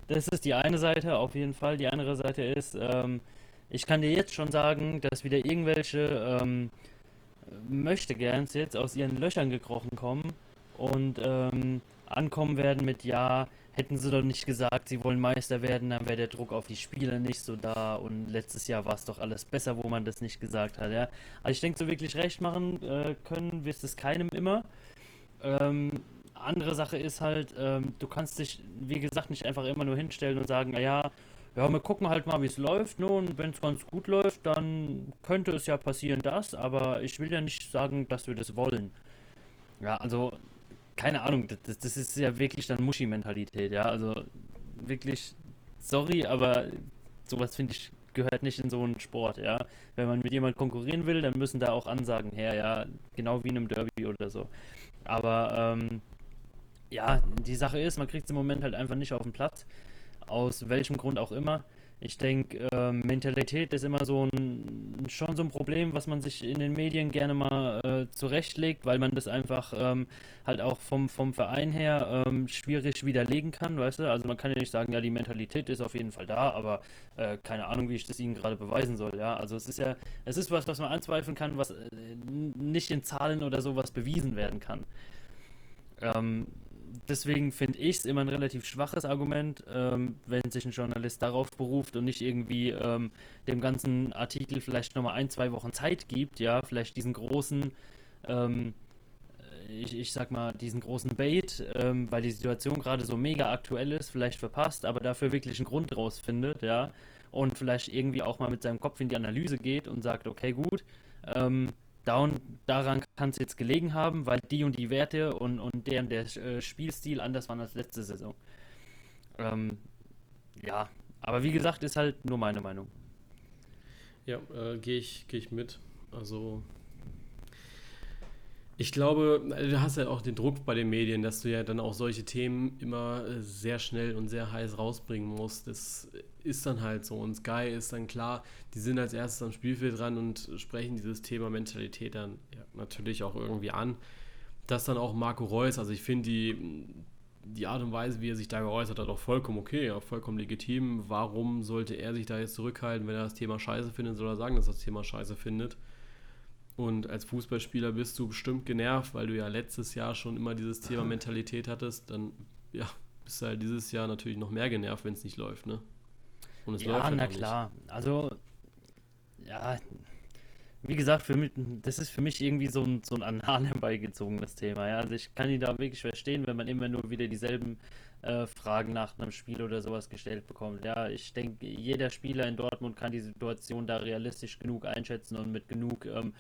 das ist die eine Seite auf jeden Fall. Die andere Seite ist, ähm, ich kann dir jetzt schon sagen, dass wieder irgendwelche ähm, Möchtegerns jetzt aus ihren Löchern gekrochen kommen und ähm, ankommen werden mit Ja, hätten sie doch nicht gesagt, sie wollen Meister werden, dann wäre der Druck auf die Spieler nicht so da und letztes Jahr war es doch alles besser, wo man das nicht gesagt hat, ja. Also ich denke, so wirklich recht machen äh, können wirst es keinem immer. Ähm, andere Sache ist halt, ähm, du kannst dich, wie gesagt, nicht einfach immer nur hinstellen und sagen, naja, ja, wir gucken halt mal, wie es läuft, ne? und wenn es ganz gut läuft, dann könnte es ja passieren das, aber ich will ja nicht sagen, dass wir das wollen. Ja, also keine Ahnung, das, das ist ja wirklich dann Muschi-Mentalität, ja. Also wirklich, sorry, aber sowas finde ich gehört nicht in so einen Sport, ja. Wenn man mit jemandem konkurrieren will, dann müssen da auch Ansagen her, ja. Genau wie in einem Derby oder so. Aber ähm, ja, die Sache ist, man kriegt es im Moment halt einfach nicht auf den Platz. Aus welchem Grund auch immer. Ich denke, äh, Mentalität ist immer so ein, schon so ein Problem, was man sich in den Medien gerne mal äh, zurechtlegt, weil man das einfach ähm, halt auch vom, vom Verein her ähm, schwierig widerlegen kann, weißt du? Also man kann ja nicht sagen, ja, die Mentalität ist auf jeden Fall da, aber äh, keine Ahnung, wie ich das ihnen gerade beweisen soll, ja? Also es ist ja, es ist was, was man anzweifeln kann, was äh, nicht in Zahlen oder sowas bewiesen werden kann. Ähm, deswegen finde ich es immer ein relativ schwaches Argument, ähm, wenn sich ein Journalist darauf beruft und nicht irgendwie ähm, dem ganzen Artikel vielleicht nochmal ein, zwei Wochen Zeit gibt, ja, vielleicht diesen großen, ähm, ich, ich sag mal, diesen großen Bait, ähm, weil die Situation gerade so mega aktuell ist, vielleicht verpasst, aber dafür wirklich einen Grund rausfindet, ja, und vielleicht irgendwie auch mal mit seinem Kopf in die Analyse geht und sagt, okay, gut, ähm, Down, daran kann es jetzt gelegen haben, weil die und die Werte und, und der der äh, Spielstil anders waren als letzte Saison. Ähm, ja, aber wie gesagt, ist halt nur meine Meinung. Ja, äh, gehe ich, geh ich mit. Also ich glaube, du hast ja auch den Druck bei den Medien, dass du ja dann auch solche Themen immer äh, sehr schnell und sehr heiß rausbringen musst. Das ist dann halt so. Und Sky ist dann klar, die sind als erstes am Spielfeld dran und sprechen dieses Thema Mentalität dann ja, natürlich auch irgendwie an. Das dann auch Marco Reus, also ich finde die, die Art und Weise, wie er sich da geäußert hat, auch vollkommen okay, auch vollkommen legitim. Warum sollte er sich da jetzt zurückhalten, wenn er das Thema scheiße findet, soll er sagen, dass er das Thema scheiße findet? Und als Fußballspieler bist du bestimmt genervt, weil du ja letztes Jahr schon immer dieses Thema Mentalität hattest. Dann ja, bist du halt dieses Jahr natürlich noch mehr genervt, wenn es nicht läuft, ne? Und es ja, läuft halt na klar. Also, ja, wie gesagt, für mich, das ist für mich irgendwie so ein, so ein an Hahn herbeigezogenes Thema. Ja? Also ich kann ihn da wirklich verstehen, wenn man immer nur wieder dieselben äh, Fragen nach einem Spiel oder sowas gestellt bekommt. Ja, ich denke, jeder Spieler in Dortmund kann die Situation da realistisch genug einschätzen und mit genug ähm,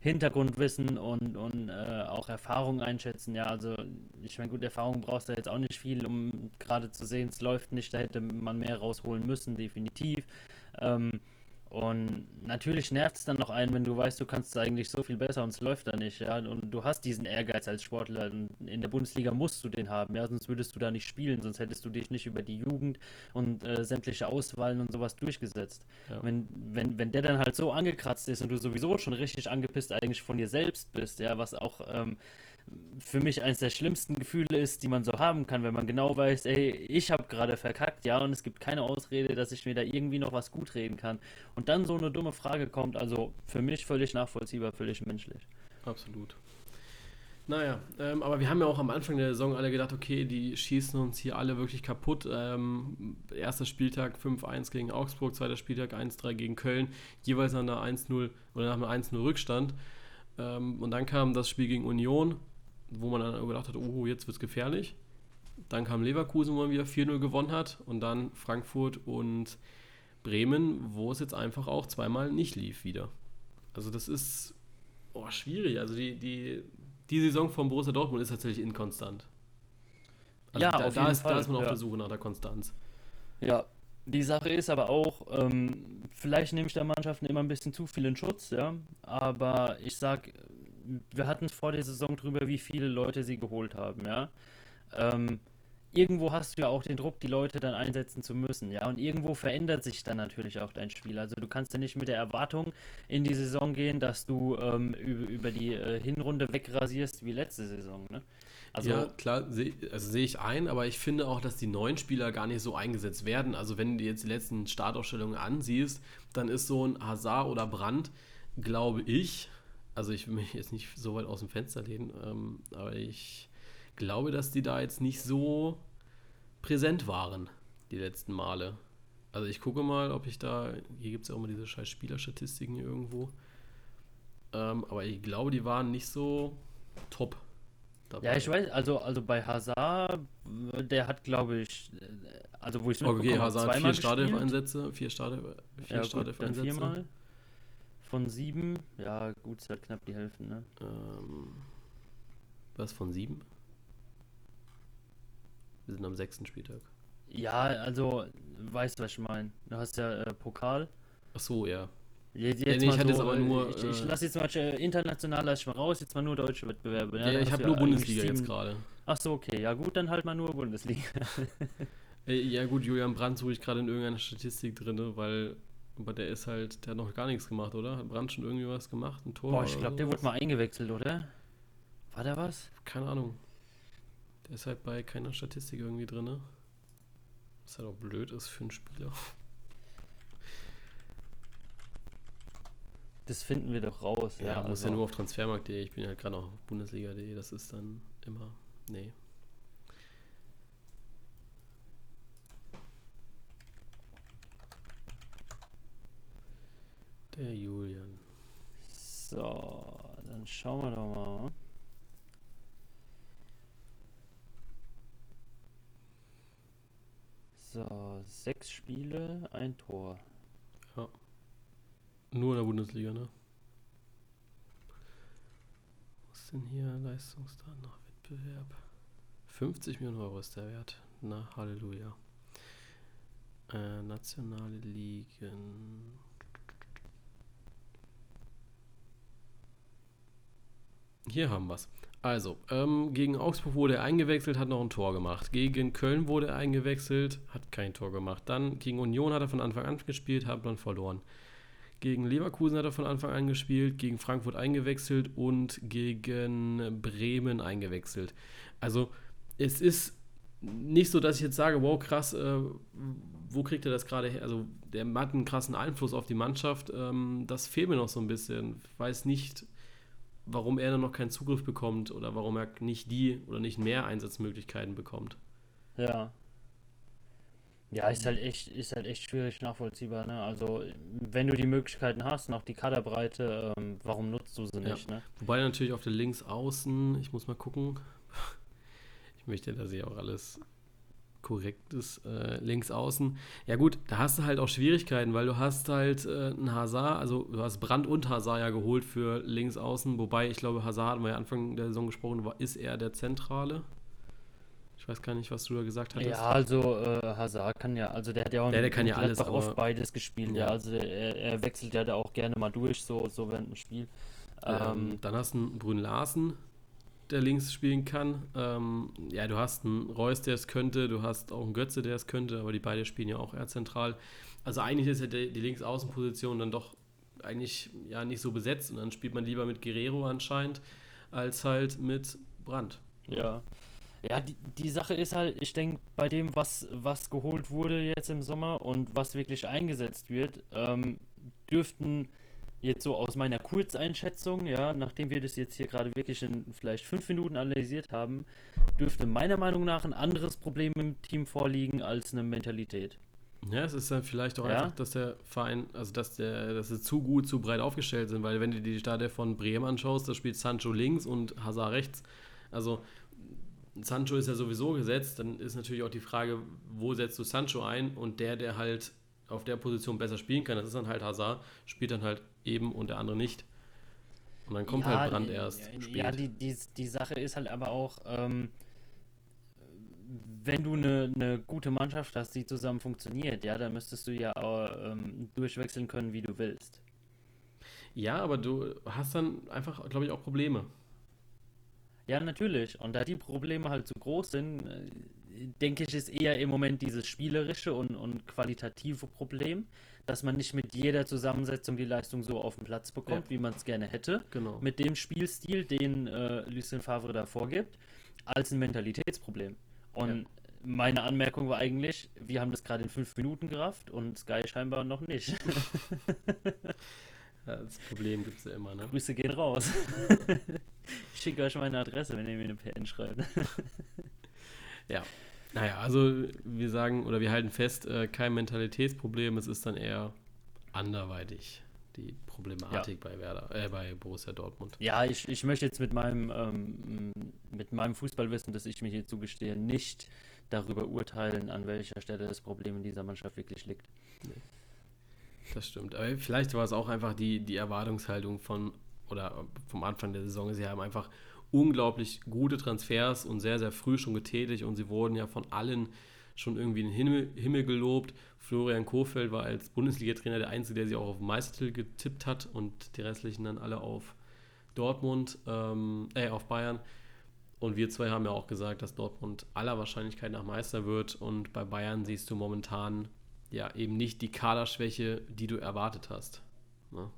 Hintergrundwissen und, und äh, auch Erfahrung einschätzen. Ja, also ich meine, gut, Erfahrung brauchst du jetzt auch nicht viel, um gerade zu sehen, es läuft nicht, da hätte man mehr rausholen müssen, definitiv. Ähm, und natürlich nervt es dann noch einen, wenn du weißt, du kannst eigentlich so viel besser und es läuft da nicht, ja. Und du hast diesen Ehrgeiz als Sportler. Und in der Bundesliga musst du den haben, ja, sonst würdest du da nicht spielen, sonst hättest du dich nicht über die Jugend und äh, sämtliche Auswahlen und sowas durchgesetzt. Ja. Wenn, wenn, wenn der dann halt so angekratzt ist und du sowieso schon richtig angepisst eigentlich von dir selbst bist, ja, was auch ähm, für mich eines der schlimmsten Gefühle ist, die man so haben kann, wenn man genau weiß, ey, ich habe gerade verkackt, ja, und es gibt keine Ausrede, dass ich mir da irgendwie noch was gut reden kann. Und dann so eine dumme Frage kommt, also für mich völlig nachvollziehbar, völlig menschlich. Absolut. Naja, ähm, aber wir haben ja auch am Anfang der Saison alle gedacht, okay, die schießen uns hier alle wirklich kaputt. Ähm, erster Spieltag 5-1 gegen Augsburg, zweiter Spieltag 1-3 gegen Köln, jeweils an der 1-0 oder nach einem 1-0 Rückstand. Ähm, und dann kam das Spiel gegen Union, wo man dann gedacht hat, oh, jetzt wird es gefährlich. Dann kam Leverkusen, wo man wieder 4-0 gewonnen hat. Und dann Frankfurt und Bremen, wo es jetzt einfach auch zweimal nicht lief wieder. Also das ist oh, schwierig. Also die, die, die Saison von Borussia Dortmund ist tatsächlich inkonstant. Also ja, da, da, ist, da, ist, man auf ja. der Suche nach der Konstanz. Ja, die Sache ist aber auch, ähm, vielleicht nehme ich der Mannschaften immer ein bisschen zu viel in Schutz, ja. Aber ich sag, wir hatten es vor der Saison drüber, wie viele Leute sie geholt haben, ja. Ähm, irgendwo hast du ja auch den Druck, die Leute dann einsetzen zu müssen, ja. Und irgendwo verändert sich dann natürlich auch dein Spiel. Also du kannst ja nicht mit der Erwartung in die Saison gehen, dass du ähm, über, über, die äh, Hinrunde wegrasierst wie letzte Saison, ne? Also, ja, klar, sehe also seh ich ein, aber ich finde auch, dass die neuen Spieler gar nicht so eingesetzt werden. Also wenn du jetzt die letzten Startausstellungen ansiehst, dann ist so ein Hazard oder Brand, glaube ich, also ich will mich jetzt nicht so weit aus dem Fenster lehnen, ähm, aber ich glaube, dass die da jetzt nicht so präsent waren, die letzten Male. Also ich gucke mal, ob ich da, hier gibt es ja auch immer diese scheiß Spielerstatistiken irgendwo, ähm, aber ich glaube, die waren nicht so top dabei. Ja, ich weiß, also, also bei Hazard, der hat, glaube ich, also wo ich Okay, Hazard vier Startelf-Einsätze, vier Startelf, vier ja, Startelf-Einsätze. Von sieben, ja gut, ist halt knapp die Hälfte, ne? Ähm, was von sieben? Wir sind am sechsten Spieltag. Ja, also, weißt du, was ich meine? Du hast ja äh, Pokal. Ach so, ja. Jetzt, jetzt ja, nee, ich hatte so, aber nur. Ich, ich äh, lasse jetzt mal äh, international lass ich mal raus, jetzt mal nur deutsche Wettbewerbe. Ja, ja ich habe nur Bundesliga jetzt gerade. Ach so, okay. Ja, gut, dann halt mal nur Bundesliga. ja, gut, Julian Brandt suche ich gerade in irgendeiner Statistik drin, weil. Aber der ist halt, der hat noch gar nichts gemacht, oder? Hat Brandt schon irgendwie was gemacht? Ein Tor? Boah, ich glaube, der wurde mal eingewechselt, oder? War der was? Keine Ahnung. Der ist halt bei keiner Statistik irgendwie drin. Was halt auch blöd ist für einen Spieler. Das finden wir doch raus. Ja, ja muss also. ja nur auf transfermarkt.de. Ich bin ja gerade noch Bundesliga.de. Das ist dann immer. Nee. Der Julian. So, dann schauen wir doch mal. So, sechs Spiele, ein Tor. Ja. Nur in der Bundesliga, ne? Was ist denn hier Leistungsdaten nach Wettbewerb? 50 Millionen Euro ist der Wert. Na, Halleluja. Äh, nationale Ligen. Hier haben wir es. Also, ähm, gegen Augsburg wurde er eingewechselt, hat noch ein Tor gemacht. Gegen Köln wurde er eingewechselt, hat kein Tor gemacht. Dann gegen Union hat er von Anfang an gespielt, hat dann verloren. Gegen Leverkusen hat er von Anfang an gespielt, gegen Frankfurt eingewechselt und gegen Bremen eingewechselt. Also, es ist nicht so, dass ich jetzt sage, wow, krass, äh, wo kriegt er das gerade her? Also, der hat einen krassen Einfluss auf die Mannschaft. Ähm, das fehlt mir noch so ein bisschen. Ich weiß nicht warum er dann noch keinen Zugriff bekommt oder warum er nicht die oder nicht mehr Einsatzmöglichkeiten bekommt. Ja. Ja, ist halt echt, ist halt echt schwierig nachvollziehbar, ne? Also, wenn du die Möglichkeiten hast, noch die Kaderbreite, ähm, warum nutzt du sie nicht, ja. ne? Wobei natürlich auf der Linksaußen, ich muss mal gucken. Ich möchte, dass ich auch alles korrektes äh, links außen. Ja gut, da hast du halt auch Schwierigkeiten, weil du hast halt äh, einen Hazard, also du hast Brand und Hazard ja geholt für links außen, wobei ich glaube, Hazard hatten wir ja Anfang der Saison gesprochen, war, ist er der Zentrale. Ich weiß gar nicht, was du da gesagt hast. Ja, also äh, Hazard kann ja, also der hat ja auch der, der kann ja alles, oft beides gespielt, ja. ja. Also er, er, wechselt ja da auch gerne mal durch, so, so während dem Spiel. Ähm, ähm, dann hast du einen Brünn Larsen, der links spielen kann. Ähm, ja, du hast einen Reus, der es könnte, du hast auch einen Götze, der es könnte, aber die beiden spielen ja auch eher zentral. Also eigentlich ist ja die, die Linksaußenposition dann doch eigentlich ja nicht so besetzt und dann spielt man lieber mit Guerrero anscheinend als halt mit Brandt. Ja. Ja, die, die Sache ist halt, ich denke, bei dem, was, was geholt wurde jetzt im Sommer und was wirklich eingesetzt wird, ähm, dürften jetzt so aus meiner Kurzeinschätzung, ja, nachdem wir das jetzt hier gerade wirklich in vielleicht fünf Minuten analysiert haben, dürfte meiner Meinung nach ein anderes Problem im Team vorliegen als eine Mentalität. Ja, es ist dann vielleicht auch ja? einfach, dass der Verein, also dass der, dass sie zu gut, zu breit aufgestellt sind, weil wenn du die Stadie von Bremen anschaust, da spielt Sancho links und Hazard rechts. Also Sancho ist ja sowieso gesetzt, dann ist natürlich auch die Frage, wo setzt du Sancho ein und der, der halt auf der Position besser spielen kann, das ist dann halt Hazard, spielt dann halt eben und der andere nicht. Und dann kommt ja, halt Brand erst. Ja, spät. ja die, die, die Sache ist halt aber auch, ähm, wenn du eine, eine gute Mannschaft hast, die zusammen funktioniert, ja, dann müsstest du ja auch, ähm, durchwechseln können, wie du willst. Ja, aber du hast dann einfach, glaube ich, auch Probleme. Ja, natürlich. Und da die Probleme halt zu groß sind, äh, denke ich, ist eher im Moment dieses spielerische und, und qualitative Problem, dass man nicht mit jeder Zusammensetzung die Leistung so auf den Platz bekommt, ja. wie man es gerne hätte. Genau. Mit dem Spielstil, den äh, Lucien Favre da vorgibt, als ein Mentalitätsproblem. Und ja. meine Anmerkung war eigentlich, wir haben das gerade in fünf Minuten gerafft und Sky scheinbar noch nicht. ja, das Problem gibt es ja immer, ne? Grüße gehen raus. ich schicke euch meine Adresse, wenn ihr mir eine PN schreibt. ja. Naja, also wir sagen oder wir halten fest, äh, kein Mentalitätsproblem, es ist dann eher anderweitig die Problematik ja. bei Werder, äh, bei Borussia Dortmund. Ja, ich, ich möchte jetzt mit meinem ähm, mit meinem Fußballwissen, das ich mir hier zugestehe, nicht darüber urteilen, an welcher Stelle das Problem in dieser Mannschaft wirklich liegt. Nee. Das stimmt. Aber vielleicht war es auch einfach die, die Erwartungshaltung von oder vom Anfang der Saison. Sie haben einfach unglaublich gute Transfers und sehr, sehr früh schon getätigt und sie wurden ja von allen schon irgendwie in den Himmel, Himmel gelobt. Florian Kohfeldt war als Bundesliga-Trainer der Einzige, der sich auch auf Meistertitel getippt hat und die restlichen dann alle auf Dortmund, ähm, äh, auf Bayern. Und wir zwei haben ja auch gesagt, dass Dortmund aller Wahrscheinlichkeit nach Meister wird und bei Bayern siehst du momentan ja eben nicht die Kaderschwäche, die du erwartet hast. Ne?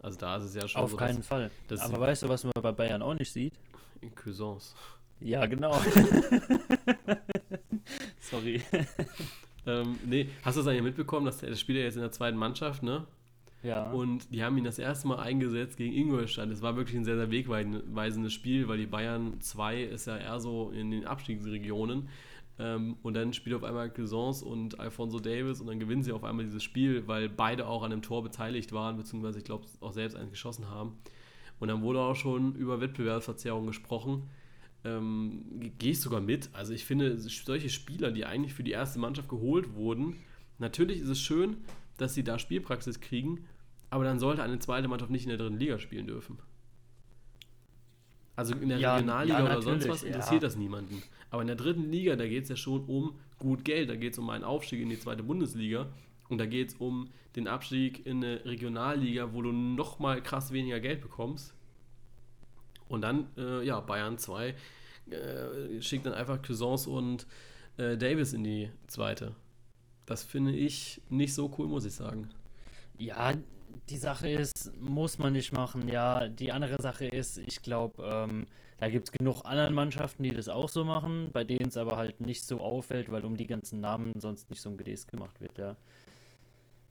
Also da ist es ja schon Auf so, keinen dass, Fall. Dass Aber weißt du, was man bei Bayern auch nicht sieht? In Cousins. Ja, genau. Sorry. ähm, nee, hast du das eigentlich mitbekommen, dass der, der Spieler jetzt in der zweiten Mannschaft, ne? Ja. Und die haben ihn das erste Mal eingesetzt gegen Ingolstadt. Das war wirklich ein sehr, sehr wegweisendes Spiel, weil die Bayern 2 ist ja eher so in den Abstiegsregionen. Ähm, und dann spielt auf einmal Cousins und Alfonso Davis und dann gewinnen sie auf einmal dieses Spiel, weil beide auch an dem Tor beteiligt waren, beziehungsweise ich glaube auch selbst eins geschossen haben. Und dann wurde auch schon über Wettbewerbsverzerrung gesprochen. Ähm, Gehe ich sogar mit. Also ich finde, solche Spieler, die eigentlich für die erste Mannschaft geholt wurden, natürlich ist es schön, dass sie da Spielpraxis kriegen, aber dann sollte eine zweite Mannschaft nicht in der dritten Liga spielen dürfen. Also in der ja, Regionalliga ja, oder sonst was interessiert ja. das niemanden. Aber in der dritten Liga, da geht es ja schon um gut Geld. Da geht es um einen Aufstieg in die zweite Bundesliga. Und da geht es um den Abstieg in eine Regionalliga, wo du nochmal krass weniger Geld bekommst. Und dann, äh, ja, Bayern 2 äh, schickt dann einfach Cousins und äh, Davis in die zweite. Das finde ich nicht so cool, muss ich sagen. Ja, die Sache ist, muss man nicht machen. Ja, die andere Sache ist, ich glaube, ähm, da gibt es genug anderen Mannschaften, die das auch so machen, bei denen es aber halt nicht so auffällt, weil um die ganzen Namen sonst nicht so ein Gedäß gemacht wird, ja.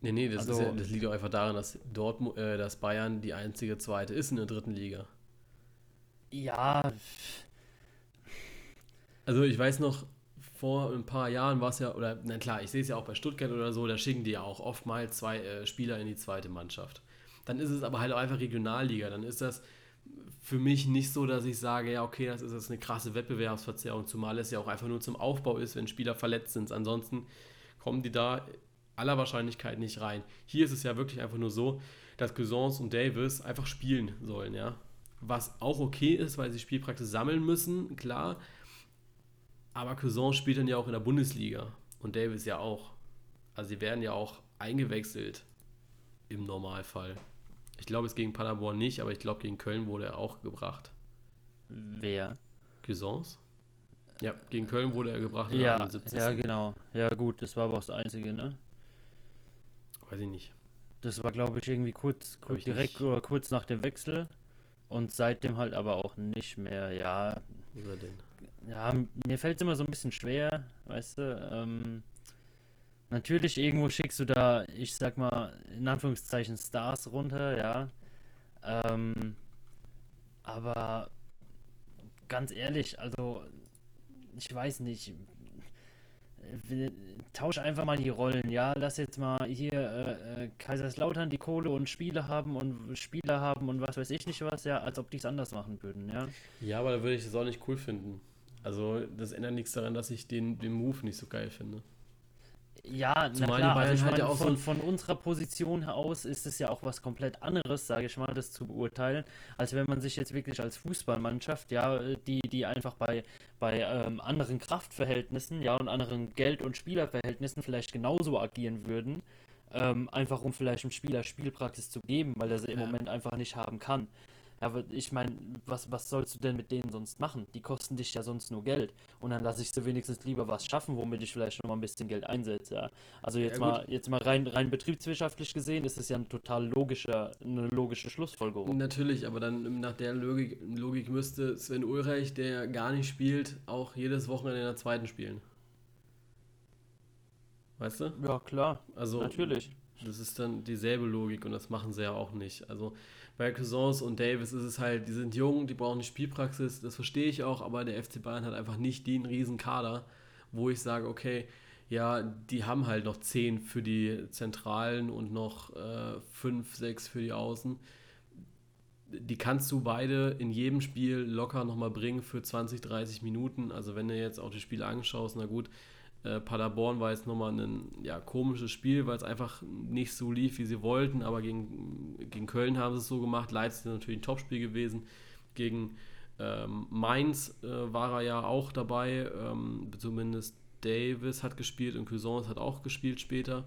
Nee, nee, das, also, ja, das liegt auch einfach daran, dass, Dortmund, äh, dass Bayern die einzige zweite ist in der dritten Liga. Ja. Also ich weiß noch, vor ein paar Jahren war es ja, oder na klar, ich sehe es ja auch bei Stuttgart oder so, da schicken die ja auch oftmals zwei äh, Spieler in die zweite Mannschaft. Dann ist es aber halt auch einfach Regionalliga. Dann ist das für mich nicht so, dass ich sage, ja, okay, das ist jetzt eine krasse Wettbewerbsverzerrung, zumal es ja auch einfach nur zum Aufbau ist, wenn Spieler verletzt sind. Ansonsten kommen die da aller Wahrscheinlichkeit nicht rein. Hier ist es ja wirklich einfach nur so, dass Cousins und Davis einfach spielen sollen, ja. Was auch okay ist, weil sie Spielpraxis sammeln müssen, klar. Aber Cousin spielt dann ja auch in der Bundesliga und Davis ja auch. Also sie werden ja auch eingewechselt im Normalfall. Ich glaube es gegen Paderborn nicht, aber ich glaube gegen Köln wurde er auch gebracht. Wer? Cousins? Ja, gegen Köln wurde er gebracht. Ja, ja, genau. Ja, gut, das war aber auch das Einzige, ne? Weiß ich nicht. Das war, glaube ich, irgendwie kurz, kurz direkt nicht. oder kurz nach dem Wechsel. Und seitdem halt aber auch nicht mehr, ja. Über den ja, mir fällt es immer so ein bisschen schwer, weißt du. Ähm, natürlich, irgendwo schickst du da, ich sag mal, in Anführungszeichen Stars runter, ja. Ähm, aber ganz ehrlich, also ich weiß nicht. Tausch einfach mal die Rollen, ja. Lass jetzt mal hier äh, äh, Kaiserslautern die Kohle und Spiele haben und Spieler haben und was weiß ich nicht was, ja, als ob die es anders machen würden, ja. Ja, aber da würde ich das auch nicht cool finden. Also das ändert nichts daran, dass ich den, den Move nicht so geil finde. Ja, Zumal na klar, also ich halt meine, von, von, unserer Position aus ist es ja auch was komplett anderes, sage ich mal, das zu beurteilen, als wenn man sich jetzt wirklich als Fußballmannschaft, ja, die, die einfach bei, bei ähm, anderen Kraftverhältnissen, ja, und anderen Geld- und Spielerverhältnissen vielleicht genauso agieren würden, ähm, einfach um vielleicht einem Spieler Spielpraxis zu geben, weil er sie im ja. Moment einfach nicht haben kann. Aber ich meine, was, was sollst du denn mit denen sonst machen? Die kosten dich ja sonst nur Geld. Und dann lasse ich sie wenigstens lieber was schaffen, womit ich vielleicht noch mal ein bisschen Geld einsetze. Ja. Also jetzt ja, mal, jetzt mal rein, rein betriebswirtschaftlich gesehen, ist es ja ein total logischer, eine logische Schlussfolgerung. Natürlich, aber dann nach der Logik, Logik müsste Sven Ulreich, der gar nicht spielt, auch jedes Wochenende in der zweiten spielen. Weißt du? Ja, klar. Also, natürlich. Das ist dann dieselbe Logik und das machen sie ja auch nicht. Also bei Cousins und Davis ist es halt, die sind jung, die brauchen die Spielpraxis, das verstehe ich auch, aber der FC Bayern hat einfach nicht den riesen Kader, wo ich sage, okay, ja, die haben halt noch 10 für die Zentralen und noch 5, äh, 6 für die Außen. Die kannst du beide in jedem Spiel locker nochmal bringen für 20, 30 Minuten. Also wenn du jetzt auch die Spiele anschaust, na gut, äh, Paderborn war jetzt nochmal ein ja, komisches Spiel, weil es einfach nicht so lief, wie sie wollten, aber gegen, gegen Köln haben sie es so gemacht. Leipzig ist natürlich ein Topspiel gewesen. Gegen ähm, Mainz äh, war er ja auch dabei, ähm, zumindest Davis hat gespielt und Cuisance hat auch gespielt später.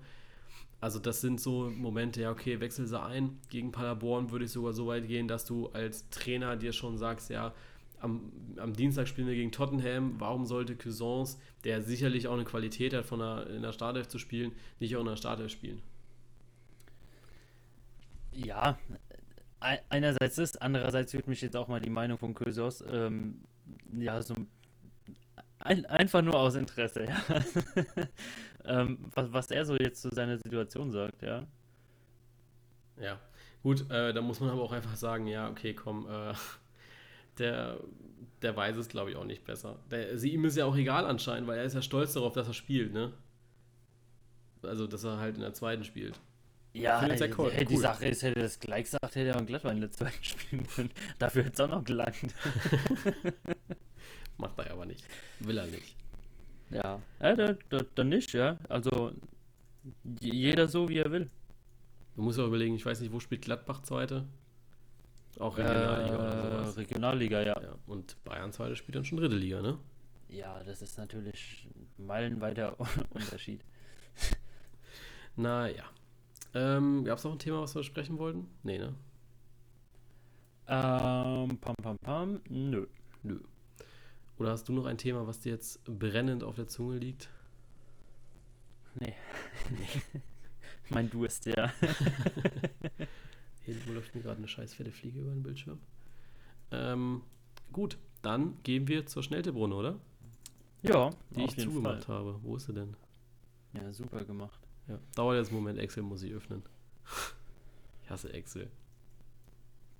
Also das sind so Momente, ja okay, wechsel sie ein. Gegen Paderborn würde ich sogar so weit gehen, dass du als Trainer dir schon sagst, ja, am, am Dienstag spielen wir gegen Tottenham. Warum sollte Cuisance, der sicherlich auch eine Qualität hat, von der, in der Startelf zu spielen, nicht auch in der Startelf spielen? Ja, einerseits ist, andererseits würde mich jetzt auch mal die Meinung von Kösos, ähm, ja, so ein, einfach nur aus Interesse, ja. ähm, was, was er so jetzt zu seiner Situation sagt, ja. Ja, gut, äh, da muss man aber auch einfach sagen, ja, okay, komm, äh, der, der weiß es, glaube ich, auch nicht besser. Der, also ihm ist ja auch egal anscheinend, weil er ist ja stolz darauf, dass er spielt, ne? Also, dass er halt in der zweiten spielt. Ja, ja cool. die Sache ist, hätte er das gleich gesagt, hätte er auch Gladbach in der zweiten spielen können. Dafür hätte es auch noch gelangt. Macht er aber nicht. Will er nicht. Ja, ja dann, dann nicht, ja. Also, jeder so, wie er will. Du musst auch überlegen, ich weiß nicht, wo spielt Gladbach zweite? Auch Regionalliga äh, oder sowas. Regionalliga, ja. ja. Und Bayern zweite spielt dann schon dritte Liga, ne? Ja, das ist natürlich meilenweiter Unterschied. naja. Ähm, Gab es noch ein Thema, was wir sprechen wollten? Nee, ne? Ähm, pam, pam, pam. Nö. Nö. Oder hast du noch ein Thema, was dir jetzt brennend auf der Zunge liegt? Nee. nee. mein Durst, ja. Irgendwo läuft mir gerade eine scheiß fette Fliege über den Bildschirm. Ähm, gut, dann gehen wir zur Schnelltipprunde, oder? Ja, die ich zugemacht Fall. habe. Wo ist sie denn? Ja, super gemacht. Ja, dauert jetzt einen Moment, Excel muss ich öffnen. ich hasse Excel.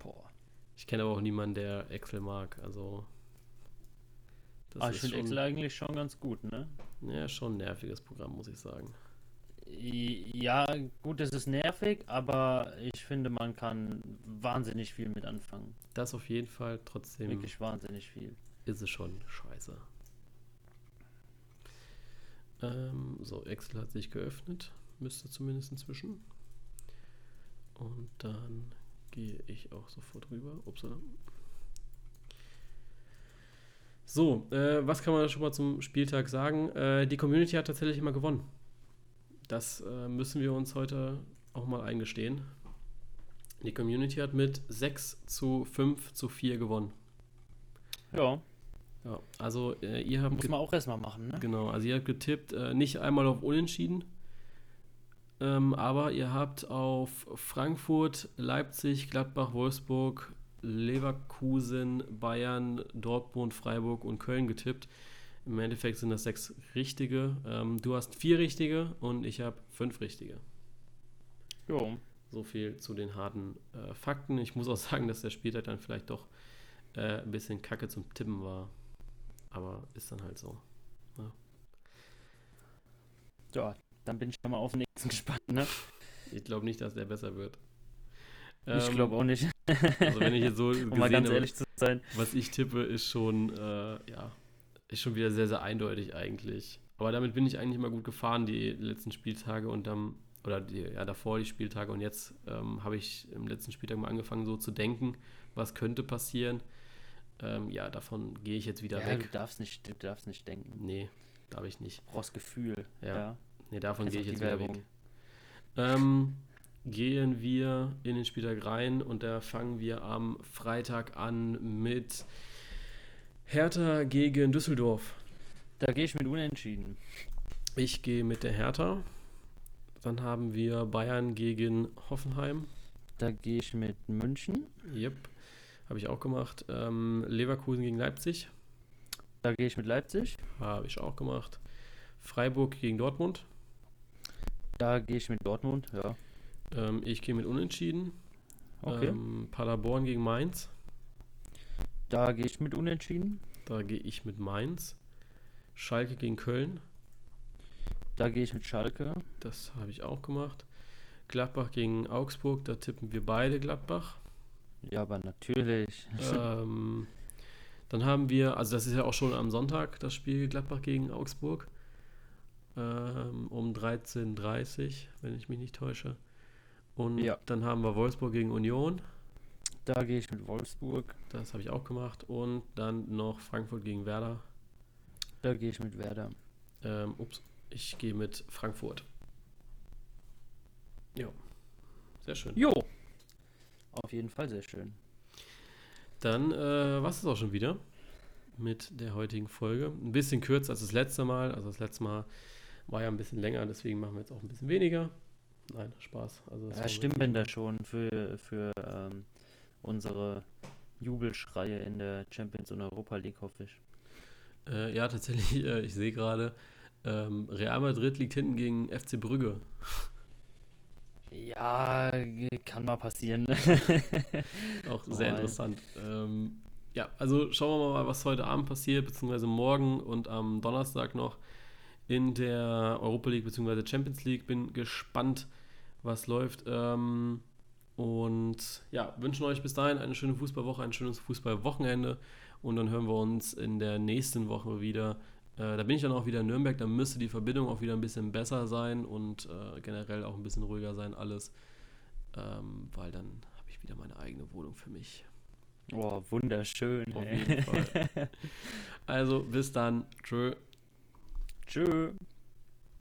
Boah. Ich kenne aber auch niemanden, der Excel mag, also. ah, ich finde Excel eigentlich schon ganz gut, ne? Ja, schon ein nerviges Programm, muss ich sagen. Ja, gut, es ist nervig, aber ich finde, man kann wahnsinnig viel mit anfangen. Das auf jeden Fall, trotzdem. Wirklich wahnsinnig viel. Ist es schon scheiße. Ähm, so, Excel hat sich geöffnet. Müsste zumindest inzwischen. Und dann gehe ich auch sofort rüber. Upsala. So, äh, was kann man schon mal zum Spieltag sagen? Äh, die Community hat tatsächlich immer gewonnen. Das äh, müssen wir uns heute auch mal eingestehen. Die Community hat mit 6 zu 5 zu 4 gewonnen. Ja. Ja, also äh, ihr habt. Muss man auch erstmal machen, ne? Genau, also ihr habt getippt, äh, nicht einmal auf Unentschieden, ähm, aber ihr habt auf Frankfurt, Leipzig, Gladbach, Wolfsburg, Leverkusen, Bayern, Dortmund, Freiburg und Köln getippt. Im Endeffekt sind das sechs richtige. Ähm, du hast vier richtige und ich habe fünf richtige. Jo. So viel zu den harten äh, Fakten. Ich muss auch sagen, dass der Spieltag dann vielleicht doch äh, ein bisschen kacke zum Tippen war. Aber ist dann halt so. Ja, ja dann bin ich schon mal auf den nächsten gespannt, ne? Ich glaube nicht, dass der besser wird. Ich ähm, glaube auch nicht. also wenn ich jetzt so um mal ganz ehrlich zu sein. was ich tippe, ist schon, äh, ja, ist schon wieder sehr, sehr eindeutig eigentlich. Aber damit bin ich eigentlich immer gut gefahren, die letzten Spieltage und dann, oder die, ja, davor die Spieltage. Und jetzt ähm, habe ich im letzten Spieltag mal angefangen, so zu denken, was könnte passieren. Ähm, ja, davon gehe ich jetzt wieder ja, weg. Du darfst nicht, du darfst nicht denken. Nee, darf ich nicht. Brauchst Gefühl. Ja. ja. Nee, davon gehe ich jetzt wieder Werbung. weg. Ähm, gehen wir in den Spieltag rein und da fangen wir am Freitag an mit Hertha gegen Düsseldorf. Da gehe ich mit Unentschieden. Ich gehe mit der Hertha. Dann haben wir Bayern gegen Hoffenheim. Da gehe ich mit München. Yep, habe ich auch gemacht. Ähm, Leverkusen gegen Leipzig. Da gehe ich mit Leipzig. Habe ich auch gemacht. Freiburg gegen Dortmund. Da gehe ich mit Dortmund, ja. Ähm, ich gehe mit Unentschieden. Okay. Ähm, Paderborn gegen Mainz. Da gehe ich mit Unentschieden. Da gehe ich mit Mainz. Schalke gegen Köln. Da gehe ich mit Schalke. Das habe ich auch gemacht. Gladbach gegen Augsburg. Da tippen wir beide Gladbach. Ja, aber natürlich. ähm, dann haben wir, also das ist ja auch schon am Sonntag, das Spiel Gladbach gegen Augsburg. Ähm, um 13.30 Uhr, wenn ich mich nicht täusche. Und Ja. dann haben wir Wolfsburg gegen Union. Da gehe ich mit Wolfsburg. Das habe ich auch gemacht. Und dann noch Frankfurt gegen Werder. Da gehe ich mit Werder. Ähm, ups, ich gehe mit Frankfurt. Ja, sehr schön. Jo. Auf jeden Fall sehr schön. Dann äh, was ist auch schon wieder mit der heutigen Folge. Ein bisschen kürzer als das letzte Mal. Also das letzte Mal war ja ein bisschen länger, deswegen machen wir jetzt auch ein bisschen weniger. Nein, Spaß. Also das Ja, war Stimmbänder schon für, für ähm, unsere Jubelschreie in der Champions und Europa League, hoffe ich. Äh, ja, tatsächlich, äh, ich sehe gerade, ähm, Real Madrid liegt hinten gegen FC Brügge. Ja, kann mal passieren. Auch sehr Oh, interessant. Ähm, ja, also schauen wir mal, was heute Abend passiert, beziehungsweise morgen und am Donnerstag noch in der Europa League beziehungsweise Champions League. Bin gespannt, was läuft. Ähm, und ja, wünschen euch bis dahin eine schöne Fußballwoche, ein schönes Fußballwochenende. Und dann hören wir uns in der nächsten Woche wieder. Äh, da bin ich dann auch wieder in Nürnberg. Da müsste die Verbindung auch wieder ein bisschen besser sein und äh, generell auch ein bisschen ruhiger sein, alles. Ähm, weil dann habe ich wieder meine eigene Wohnung für mich. Oh, wunderschön. Auf jeden Fall. Also bis dann. Tschö. Tschö.